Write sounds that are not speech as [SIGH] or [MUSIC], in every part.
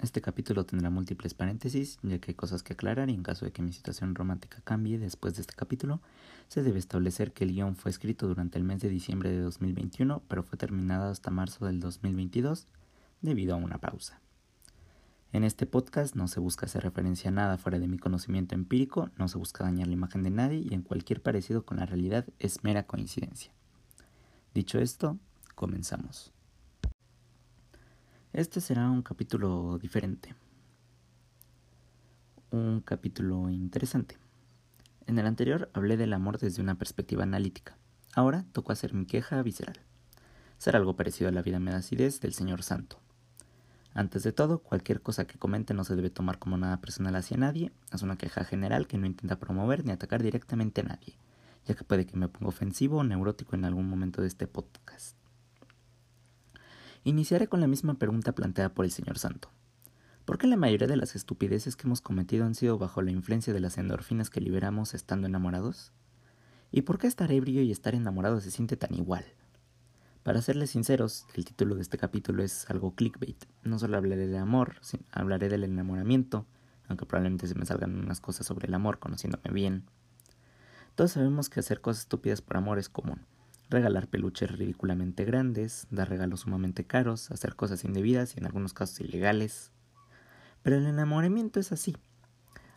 Este capítulo tendrá múltiples paréntesis, ya que hay cosas que aclarar y en caso de que mi situación romántica cambie después de este capítulo, se debe establecer que el guion fue escrito durante el mes de diciembre de 2021, pero fue terminado hasta marzo del 2022 debido a una pausa. En este podcast no se busca hacer referencia a nada fuera de mi conocimiento empírico, no se busca dañar la imagen de nadie y en cualquier parecido con la realidad es mera coincidencia. Dicho esto, comenzamos. Este será un capítulo diferente. Un capítulo interesante. En el anterior hablé del amor desde una perspectiva analítica. Ahora tocó hacer mi queja visceral. Ser algo parecido a la vida me da acidez del Señor Santo. Antes de todo, cualquier cosa que comente no se debe tomar como nada personal hacia nadie, es una queja general que no intenta promover ni atacar directamente a nadie, ya que puede que me ponga ofensivo o neurótico en algún momento de este podcast. Iniciaré con la misma pregunta planteada por el señor Santo. ¿Por qué la mayoría de las estupideces que hemos cometido han sido bajo la influencia de las endorfinas que liberamos estando enamorados? ¿Y por qué estar ebrio y estar enamorado se siente tan igual? Para serles sinceros, el título de este capítulo es algo clickbait. No solo hablaré del amor, sino hablaré del enamoramiento, aunque probablemente se me salgan unas cosas sobre el amor conociéndome bien. Todos sabemos que hacer cosas estúpidas por amor es común regalar peluches ridículamente grandes, dar regalos sumamente caros, hacer cosas indebidas y en algunos casos ilegales. Pero el enamoramiento es así,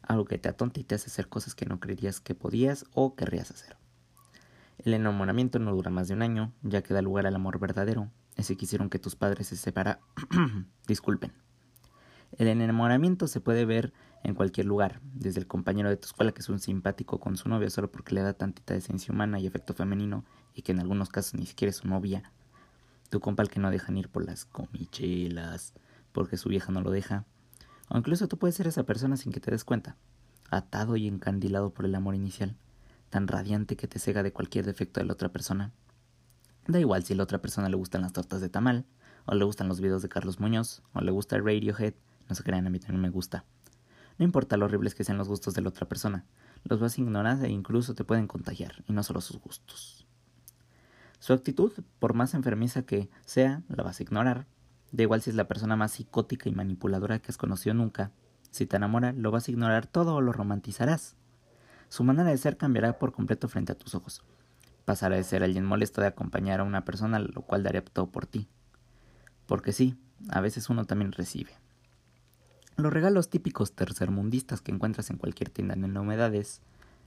algo que te atonta y te hace hacer cosas que no creías que podías o querrías hacer. El enamoramiento no dura más de un año, ya que da lugar al amor verdadero, ese que hicieron que tus padres se separaran. [CLEARS THROAT] Disculpen. El enamoramiento se puede ver en cualquier lugar, desde el compañero de tu escuela que es un simpático con su novia solo porque le da tantita esencia humana y efecto femenino y que en algunos casos ni siquiera es su novia, tu compa el que no dejan ir por las comichelas porque su vieja no lo deja, o incluso tú puedes ser esa persona sin que te des cuenta, atado y encandilado por el amor inicial, tan radiante que te cega de cualquier defecto de la otra persona. Da igual si a la otra persona le gustan las tortas de tamal, o le gustan los videos de Carlos Muñoz, o le gusta Radiohead, no se crean, a mí también me gusta. No importa lo horribles que sean los gustos de la otra persona, los vas a ignorar e incluso te pueden contagiar, y no solo sus gustos. Su actitud, por más enfermiza que sea, la vas a ignorar. Da igual si es la persona más psicótica y manipuladora que has conocido nunca. Si te enamora, lo vas a ignorar todo o lo romantizarás. Su manera de ser cambiará por completo frente a tus ojos. Pasará de ser alguien molesto de acompañar a una persona, lo cual daría todo por ti. Porque sí, a veces uno también recibe. Los regalos típicos tercermundistas que encuentras en cualquier tienda de novedades,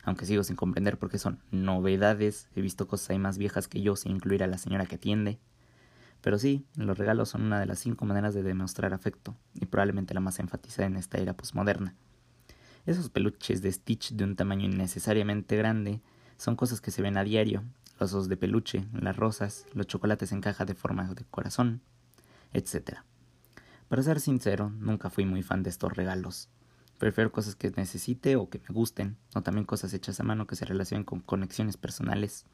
aunque sigo sin comprender por qué son novedades, he visto cosas ahí más viejas que yo sin incluir a la señora que atiende. Pero sí, los regalos son una de las cinco maneras de demostrar afecto, y probablemente la más enfatizada en esta era posmoderna. Esos peluches de Stitch de un tamaño innecesariamente grande son cosas que se ven a diario, los osos de peluche, las rosas, los chocolates en caja de forma de corazón, etc. Para ser sincero, nunca fui muy fan de estos regalos. Prefiero cosas que necesite o que me gusten, o también cosas hechas a mano que se relacionen con conexiones personales.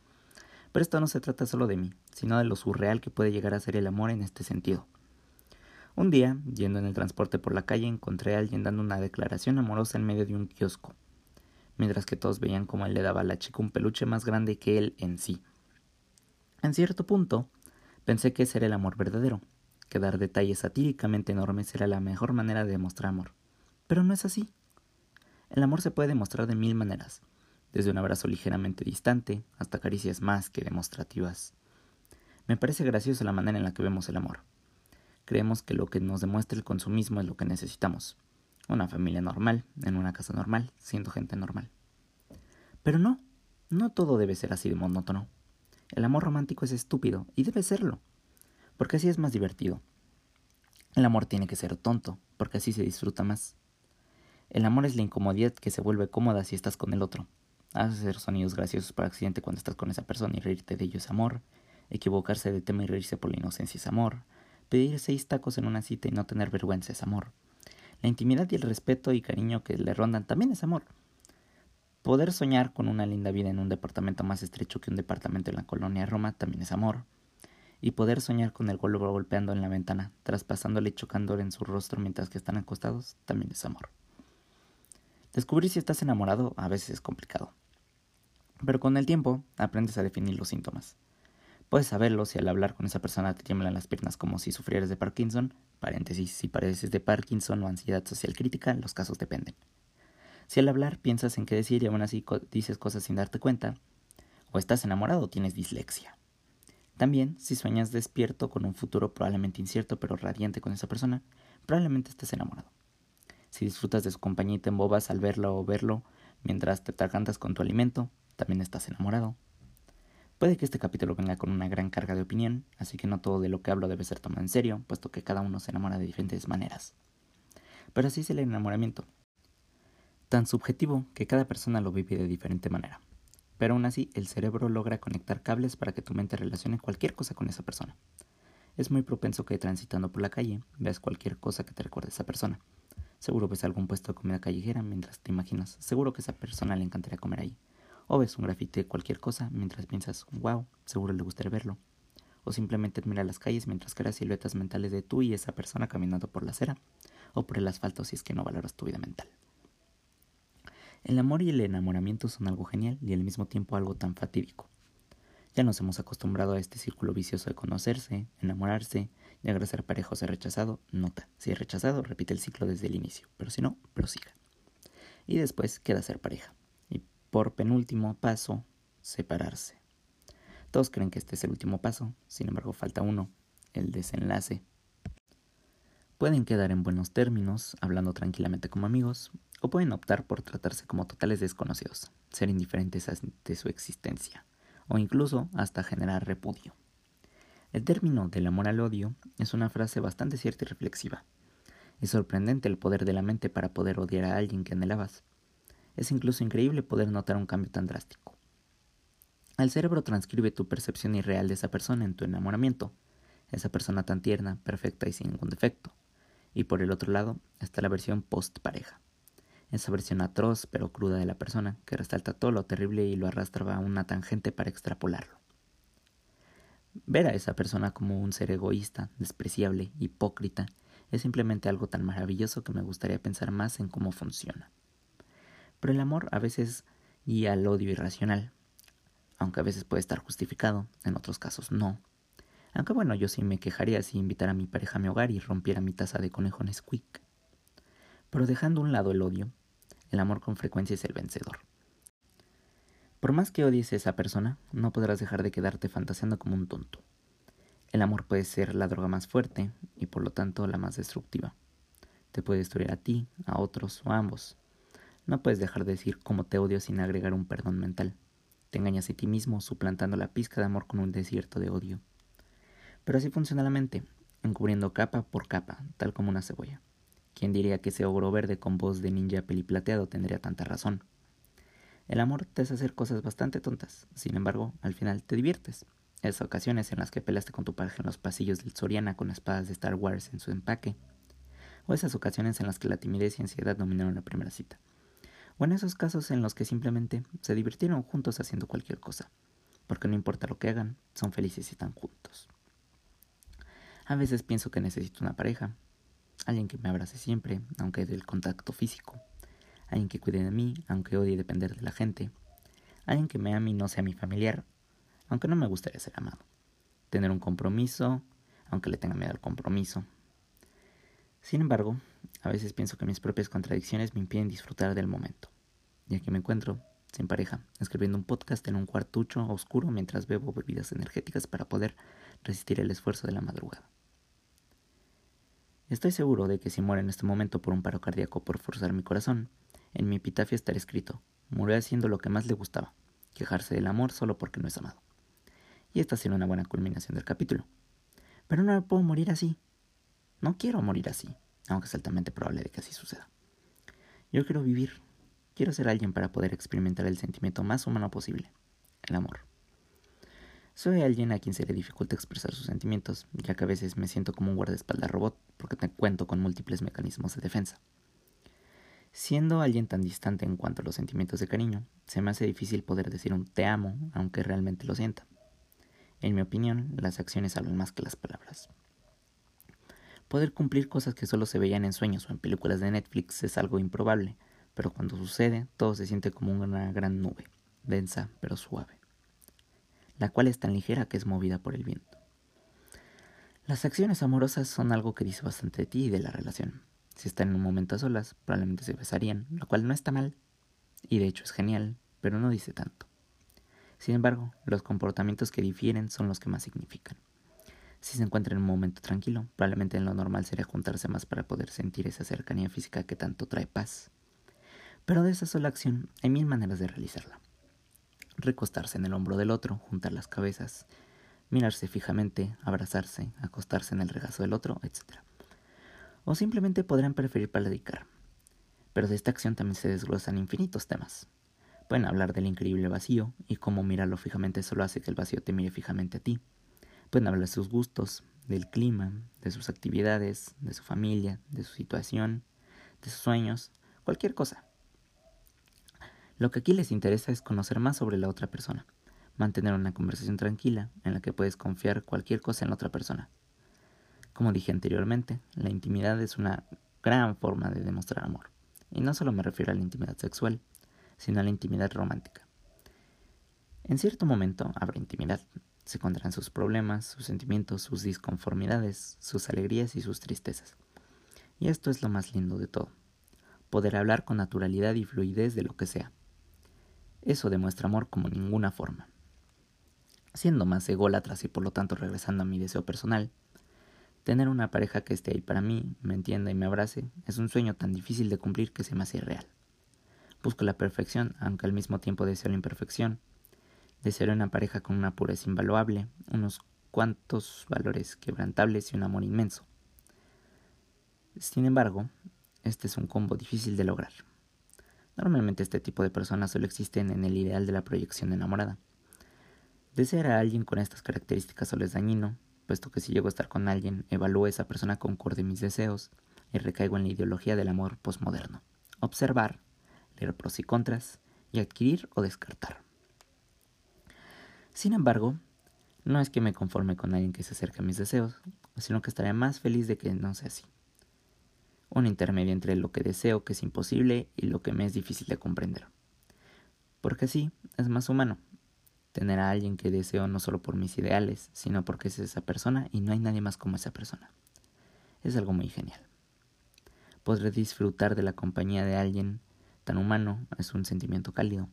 Pero esto no se trata solo de mí, sino de lo surreal que puede llegar a ser el amor en este sentido. Un día, yendo en el transporte por la calle, encontré a alguien dando una declaración amorosa en medio de un kiosco, mientras que todos veían cómo él le daba a la chica un peluche más grande que él en sí. En cierto punto, pensé que ese era el amor verdadero, que dar detalles satíricamente enormes era la mejor manera de demostrar amor. Pero no es así. El amor se puede demostrar de mil maneras, desde un abrazo ligeramente distante hasta caricias más que demostrativas. Me parece graciosa la manera en la que vemos el amor. Creemos que lo que nos demuestra el consumismo es lo que necesitamos. Una familia normal, en una casa normal, siendo gente normal. Pero no, no todo debe ser así de monótono. El amor romántico es estúpido, y debe serlo porque así es más divertido. El amor tiene que ser tonto, porque así se disfruta más. El amor es la incomodidad que se vuelve cómoda si estás con el otro. Hacer sonidos graciosos por accidente cuando estás con esa persona y reírte de ello es amor. Equivocarse de tema y reírse por la inocencia es amor. Pedir seis tacos en una cita y no tener vergüenza es amor. La intimidad y el respeto y cariño que le rondan también es amor. Poder soñar con una linda vida en un departamento más estrecho que un departamento en la colonia Roma también es amor y poder soñar con el golpe golpeando en la ventana, traspasándole y chocando en su rostro mientras que están acostados, también es amor. Descubrir si estás enamorado a veces es complicado, pero con el tiempo aprendes a definir los síntomas. Puedes saberlo si al hablar con esa persona te tiemblan las piernas como si sufrieras de Parkinson, paréntesis, si padeces de Parkinson o ansiedad social crítica, los casos dependen. Si al hablar piensas en qué decir y aún así dices cosas sin darte cuenta, o estás enamorado o tienes dislexia. También, si sueñas despierto con un futuro probablemente incierto pero radiante con esa persona, probablemente estés enamorado. Si disfrutas de su compañía y te embobas al verlo o verlo mientras te atragantas con tu alimento, también estás enamorado. Puede que este capítulo venga con una gran carga de opinión, así que no todo de lo que hablo debe ser tomado en serio, puesto que cada uno se enamora de diferentes maneras. Pero así es el enamoramiento. Tan subjetivo que cada persona lo vive de diferente manera. Pero aún así, el cerebro logra conectar cables para que tu mente relacione cualquier cosa con esa persona. Es muy propenso que transitando por la calle veas cualquier cosa que te recuerde a esa persona. Seguro ves algún puesto de comida callejera mientras te imaginas, seguro que esa persona le encantaría comer ahí o ves un grafite de cualquier cosa mientras piensas, wow, seguro le gustaría verlo. O simplemente admira las calles mientras creas siluetas mentales de tú y esa persona caminando por la acera o por el asfalto si es que no valoras tu vida mental. El amor y el enamoramiento son algo genial y al mismo tiempo algo tan fatídico. Ya nos hemos acostumbrado a este círculo vicioso de conocerse, enamorarse, llegar a ser pareja o ser rechazado. Nota, si es rechazado, repite el ciclo desde el inicio, pero si no, prosiga. Y después queda ser pareja por penúltimo paso, separarse. Todos creen que este es el último paso, sin embargo falta uno, el desenlace. Pueden quedar en buenos términos, hablando tranquilamente como amigos, o pueden optar por tratarse como totales desconocidos, ser indiferentes ante su existencia, o incluso hasta generar repudio. El término del amor al odio es una frase bastante cierta y reflexiva. Es sorprendente el poder de la mente para poder odiar a alguien que anhelabas. Es incluso increíble poder notar un cambio tan drástico. El cerebro transcribe tu percepción irreal de esa persona en tu enamoramiento, esa persona tan tierna, perfecta y sin ningún defecto. Y por el otro lado está la versión post-pareja, esa versión atroz pero cruda de la persona que resalta todo lo terrible y lo arrastra a una tangente para extrapolarlo. Ver a esa persona como un ser egoísta, despreciable, hipócrita, es simplemente algo tan maravilloso que me gustaría pensar más en cómo funciona. Pero el amor a veces guía al odio irracional, aunque a veces puede estar justificado, en otros casos no. Aunque bueno, yo sí me quejaría si invitara a mi pareja a mi hogar y rompiera mi taza de conejo Nesquik. Pero dejando a un lado el odio, el amor con frecuencia es el vencedor. Por más que odies a esa persona, no podrás dejar de quedarte fantaseando como un tonto. El amor puede ser la droga más fuerte y por lo tanto la más destructiva. Te puede destruir a ti, a otros o a ambos. No puedes dejar de decir cómo te odio sin agregar un perdón mental. Te engañas a ti mismo suplantando la pizca de amor con un desierto de odio. Pero así funciona la mente, encubriendo capa por capa, tal como una cebolla. ¿Quién diría que ese ogro verde con voz de ninja peliplateado tendría tanta razón? El amor te hace hacer cosas bastante tontas, sin embargo, al final te diviertes. Esas ocasiones en las que peleaste con tu pareja en los pasillos del Soriana con espadas de Star Wars en su empaque, o esas ocasiones en las que la timidez y ansiedad dominaron la primera cita o en esos casos en los que simplemente se divirtieron juntos haciendo cualquier cosa, porque no importa lo que hagan, son felices y están juntos. A veces pienso que necesito una pareja, alguien que me abrace siempre, aunque del contacto físico, alguien que cuide de mí, aunque odie depender de la gente, alguien que me ame y no sea mi familiar, aunque no me gustaría ser amado, tener un compromiso, aunque le tenga miedo al compromiso. Sin embargo, a veces pienso que mis propias contradicciones me impiden disfrutar del momento, ya que me encuentro, sin pareja, escribiendo un podcast en un cuartucho oscuro mientras bebo bebidas energéticas para poder resistir el esfuerzo de la madrugada. Estoy seguro de que si muero en este momento por un paro cardíaco por forzar mi corazón, en mi epitafio estará escrito, murió haciendo lo que más le gustaba, quejarse del amor solo porque no es amado. Y esta será una buena culminación del capítulo. Pero no puedo morir así. No quiero morir así aunque es altamente probable de que así suceda. Yo quiero vivir, quiero ser alguien para poder experimentar el sentimiento más humano posible, el amor. Soy alguien a quien se le dificulta expresar sus sentimientos, ya que a veces me siento como un guardaespaldas robot porque te cuento con múltiples mecanismos de defensa. Siendo alguien tan distante en cuanto a los sentimientos de cariño, se me hace difícil poder decir un te amo aunque realmente lo sienta. En mi opinión, las acciones hablan más que las palabras. Poder cumplir cosas que solo se veían en sueños o en películas de Netflix es algo improbable, pero cuando sucede todo se siente como una gran nube, densa pero suave. La cual es tan ligera que es movida por el viento. Las acciones amorosas son algo que dice bastante de ti y de la relación. Si están en un momento a solas, probablemente se besarían, lo cual no está mal, y de hecho es genial, pero no dice tanto. Sin embargo, los comportamientos que difieren son los que más significan. Si se encuentra en un momento tranquilo, probablemente en lo normal sería juntarse más para poder sentir esa cercanía física que tanto trae paz. Pero de esa sola acción hay mil maneras de realizarla. Recostarse en el hombro del otro, juntar las cabezas, mirarse fijamente, abrazarse, acostarse en el regazo del otro, etc. O simplemente podrán preferir platicar. Pero de esta acción también se desglosan infinitos temas. Pueden hablar del increíble vacío y cómo mirarlo fijamente solo hace que el vacío te mire fijamente a ti. Pueden hablar de sus gustos, del clima, de sus actividades, de su familia, de su situación, de sus sueños, cualquier cosa. Lo que aquí les interesa es conocer más sobre la otra persona, mantener una conversación tranquila en la que puedes confiar cualquier cosa en la otra persona. Como dije anteriormente, la intimidad es una gran forma de demostrar amor. Y no solo me refiero a la intimidad sexual, sino a la intimidad romántica. En cierto momento habrá intimidad. Se contarán sus problemas, sus sentimientos, sus disconformidades, sus alegrías y sus tristezas. Y esto es lo más lindo de todo. Poder hablar con naturalidad y fluidez de lo que sea. Eso demuestra amor como ninguna forma. Siendo más ególatras y por lo tanto regresando a mi deseo personal, tener una pareja que esté ahí para mí, me entienda y me abrace, es un sueño tan difícil de cumplir que se me hace irreal. Busco la perfección, aunque al mismo tiempo deseo la imperfección. Deseo una pareja con una pureza invaluable, unos cuantos valores quebrantables y un amor inmenso. Sin embargo, este es un combo difícil de lograr. Normalmente este tipo de personas solo existen en el ideal de la proyección enamorada. Desear a alguien con estas características solo es dañino, puesto que si llego a estar con alguien, evalúo a esa persona concorde mis deseos y recaigo en la ideología del amor postmoderno. Observar, leer pros y contras y adquirir o descartar. Sin embargo, no es que me conforme con alguien que se acerque a mis deseos, sino que estaré más feliz de que no sea así. Un intermedio entre lo que deseo que es imposible y lo que me es difícil de comprender. Porque así es más humano tener a alguien que deseo no solo por mis ideales, sino porque es esa persona y no hay nadie más como esa persona. Es algo muy genial. Podré disfrutar de la compañía de alguien tan humano, es un sentimiento cálido.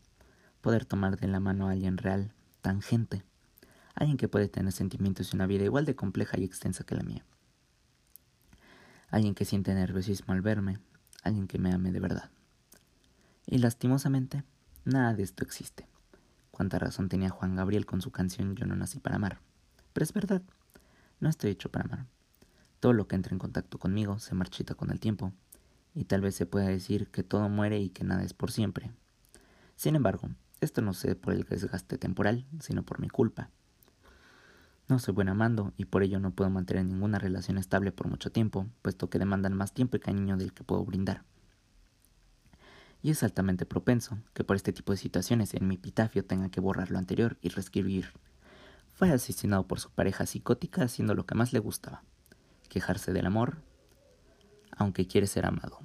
Poder tomar de la mano a alguien real, tan gente, alguien que puede tener sentimientos y una vida igual de compleja y extensa que la mía. Alguien que siente nerviosismo al verme, alguien que me ame de verdad. Y lastimosamente, nada de esto existe. Cuánta razón tenía Juan Gabriel con su canción Yo no nací para amar. Pero es verdad, no estoy hecho para amar. Todo lo que entra en contacto conmigo se marchita con el tiempo, y tal vez se pueda decir que todo muere y que nada es por siempre. Sin embargo, esto no sucede por el desgaste temporal, sino por mi culpa. No soy buen amando y por ello no puedo mantener ninguna relación estable por mucho tiempo, puesto que demandan más tiempo y cariño del que puedo brindar y es altamente propenso que por este tipo de situaciones en mi epitafio tenga que borrar lo anterior y reescribir. Fue asesinado por su pareja psicótica haciendo lo que más le gustaba, quejarse del amor, aunque quiere ser amado.